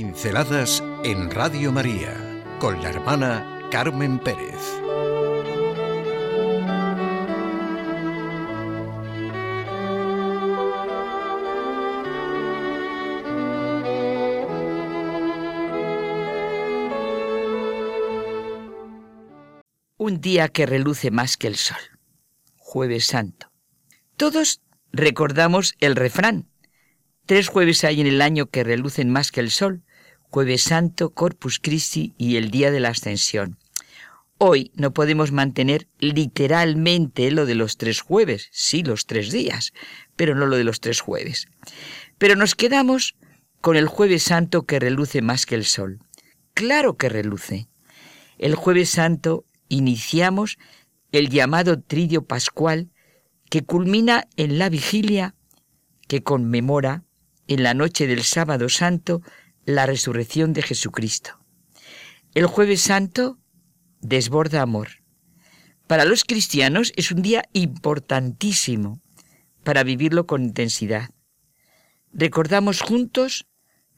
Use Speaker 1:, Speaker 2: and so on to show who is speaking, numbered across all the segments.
Speaker 1: Pinceladas en Radio María con la hermana Carmen Pérez.
Speaker 2: Un día que reluce más que el sol. Jueves Santo. Todos recordamos el refrán. Tres jueves hay en el año que relucen más que el sol. Jueves Santo, Corpus Christi y el día de la Ascensión. Hoy no podemos mantener literalmente lo de los tres jueves, sí los tres días, pero no lo de los tres jueves. Pero nos quedamos con el jueves santo que reluce más que el sol. Claro que reluce. El jueves santo iniciamos el llamado tridio pascual que culmina en la vigilia que conmemora en la noche del sábado santo la resurrección de Jesucristo. El jueves santo desborda amor. Para los cristianos es un día importantísimo para vivirlo con intensidad. Recordamos juntos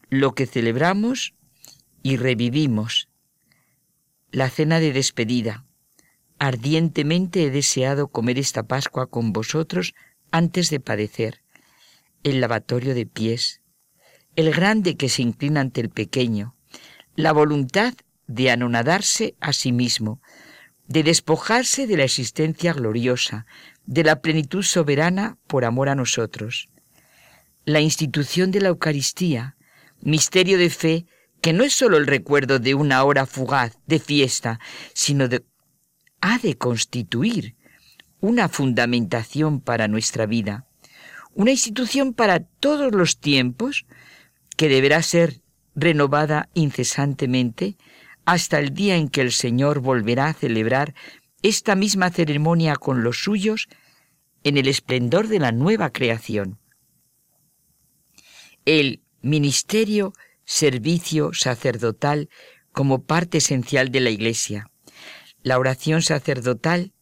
Speaker 2: lo que celebramos y revivimos. La cena de despedida, Ardientemente he deseado comer esta Pascua con vosotros antes de padecer. El lavatorio de pies, el grande que se inclina ante el pequeño, la voluntad de anonadarse a sí mismo, de despojarse de la existencia gloriosa, de la plenitud soberana por amor a nosotros. La institución de la Eucaristía, misterio de fe que no es sólo el recuerdo de una hora fugaz de fiesta, sino de ha de constituir una fundamentación para nuestra vida, una institución para todos los tiempos que deberá ser renovada incesantemente hasta el día en que el Señor volverá a celebrar esta misma ceremonia con los suyos en el esplendor de la nueva creación. El ministerio, servicio sacerdotal como parte esencial de la Iglesia la oración sacerdotal,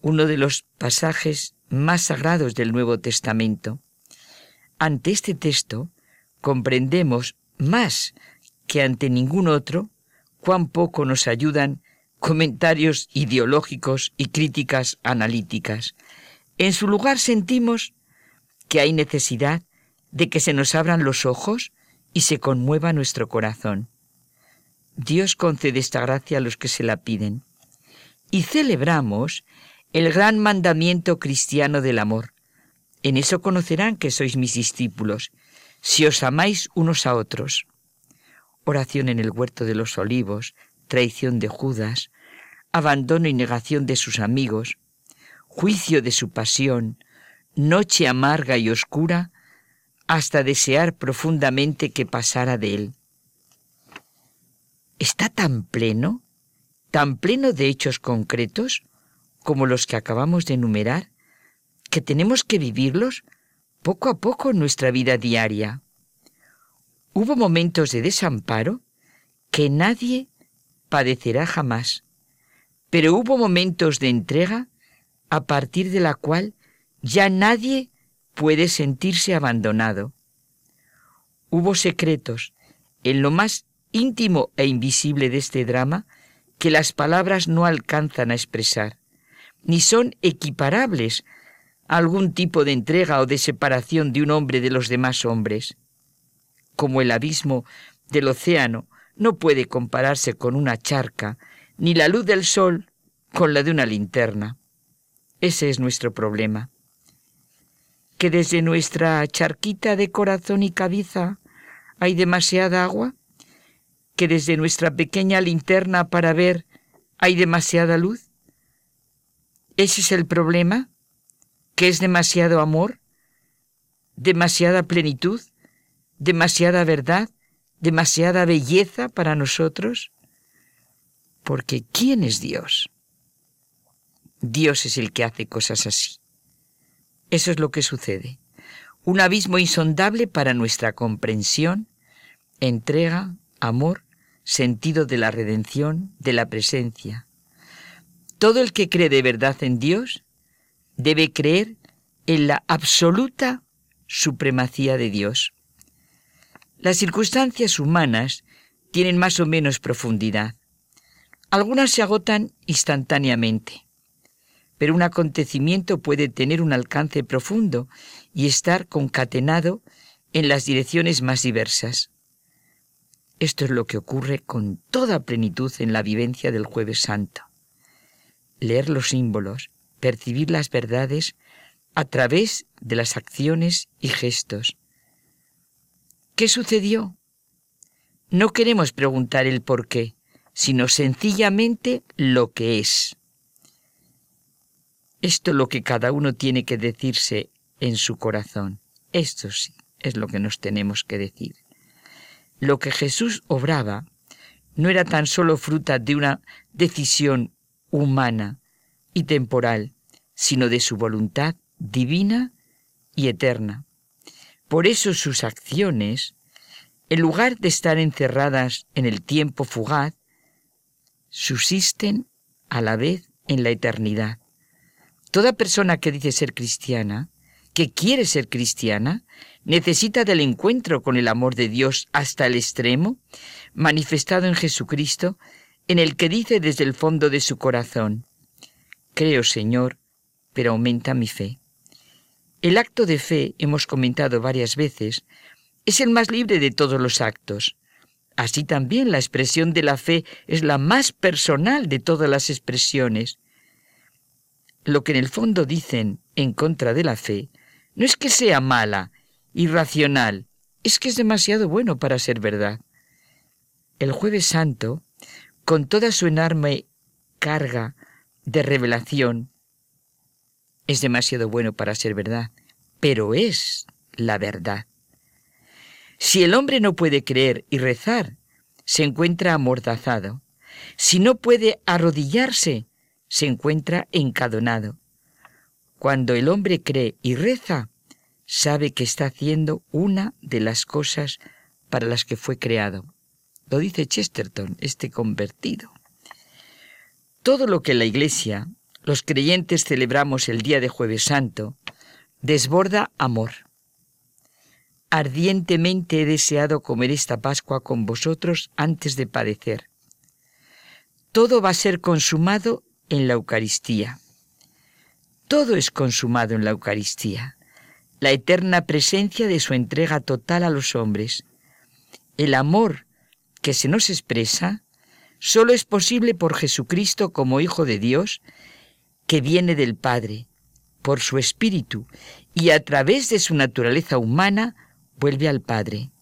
Speaker 2: uno de los pasajes más sagrados del Nuevo Testamento. Ante este texto comprendemos más que ante ningún otro cuán poco nos ayudan comentarios ideológicos y críticas analíticas. En su lugar sentimos que hay necesidad de que se nos abran los ojos y se conmueva nuestro corazón. Dios concede esta gracia a los que se la piden. Y celebramos el gran mandamiento cristiano del amor. En eso conocerán que sois mis discípulos, si os amáis unos a otros. Oración en el huerto de los olivos, traición de Judas, abandono y negación de sus amigos, juicio de su pasión, noche amarga y oscura, hasta desear profundamente que pasara de él está tan pleno, tan pleno de hechos concretos como los que acabamos de enumerar, que tenemos que vivirlos poco a poco en nuestra vida diaria. Hubo momentos de desamparo que nadie padecerá jamás, pero hubo momentos de entrega a partir de la cual ya nadie puede sentirse abandonado. Hubo secretos en lo más íntimo e invisible de este drama que las palabras no alcanzan a expresar, ni son equiparables algún tipo de entrega o de separación de un hombre de los demás hombres. Como el abismo del océano no puede compararse con una charca, ni la luz del sol con la de una linterna. Ese es nuestro problema. Que desde nuestra charquita de corazón y cabeza hay demasiada agua que desde nuestra pequeña linterna para ver hay demasiada luz? ¿Ese es el problema? ¿Que es demasiado amor? ¿Demasiada plenitud? ¿Demasiada verdad? ¿Demasiada belleza para nosotros? Porque ¿quién es Dios? Dios es el que hace cosas así. Eso es lo que sucede. Un abismo insondable para nuestra comprensión, entrega, amor, sentido de la redención, de la presencia. Todo el que cree de verdad en Dios debe creer en la absoluta supremacía de Dios. Las circunstancias humanas tienen más o menos profundidad. Algunas se agotan instantáneamente, pero un acontecimiento puede tener un alcance profundo y estar concatenado en las direcciones más diversas. Esto es lo que ocurre con toda plenitud en la vivencia del jueves santo. Leer los símbolos, percibir las verdades a través de las acciones y gestos. ¿Qué sucedió? No queremos preguntar el por qué, sino sencillamente lo que es. Esto es lo que cada uno tiene que decirse en su corazón. Esto sí es lo que nos tenemos que decir. Lo que Jesús obraba no era tan solo fruta de una decisión humana y temporal, sino de su voluntad divina y eterna. Por eso sus acciones, en lugar de estar encerradas en el tiempo fugaz, subsisten a la vez en la eternidad. Toda persona que dice ser cristiana, que quiere ser cristiana, necesita del encuentro con el amor de Dios hasta el extremo, manifestado en Jesucristo, en el que dice desde el fondo de su corazón, Creo, Señor, pero aumenta mi fe. El acto de fe, hemos comentado varias veces, es el más libre de todos los actos. Así también la expresión de la fe es la más personal de todas las expresiones. Lo que en el fondo dicen en contra de la fe no es que sea mala, irracional, es que es demasiado bueno para ser verdad. El jueves santo, con toda su enorme carga de revelación, es demasiado bueno para ser verdad, pero es la verdad. Si el hombre no puede creer y rezar, se encuentra amordazado. Si no puede arrodillarse, se encuentra encadonado. Cuando el hombre cree y reza, sabe que está haciendo una de las cosas para las que fue creado. Lo dice Chesterton, este convertido. Todo lo que la Iglesia, los creyentes celebramos el día de jueves santo, desborda amor. Ardientemente he deseado comer esta Pascua con vosotros antes de padecer. Todo va a ser consumado en la Eucaristía. Todo es consumado en la Eucaristía la eterna presencia de su entrega total a los hombres. El amor que se nos expresa solo es posible por Jesucristo como Hijo de Dios, que viene del Padre, por su Espíritu, y a través de su naturaleza humana vuelve al Padre.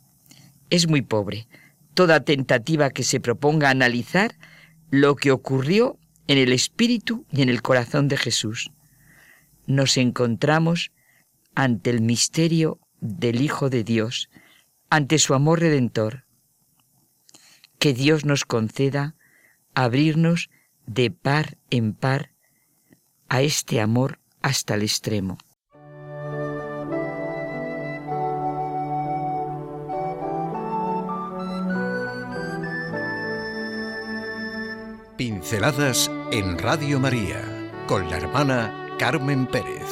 Speaker 2: Es muy pobre toda tentativa que se proponga analizar lo que ocurrió en el Espíritu y en el corazón de Jesús. Nos encontramos ante el misterio del Hijo de Dios, ante su amor redentor. Que Dios nos conceda abrirnos de par en par a este amor hasta el extremo.
Speaker 1: Pinceladas en Radio María con la hermana Carmen Pérez.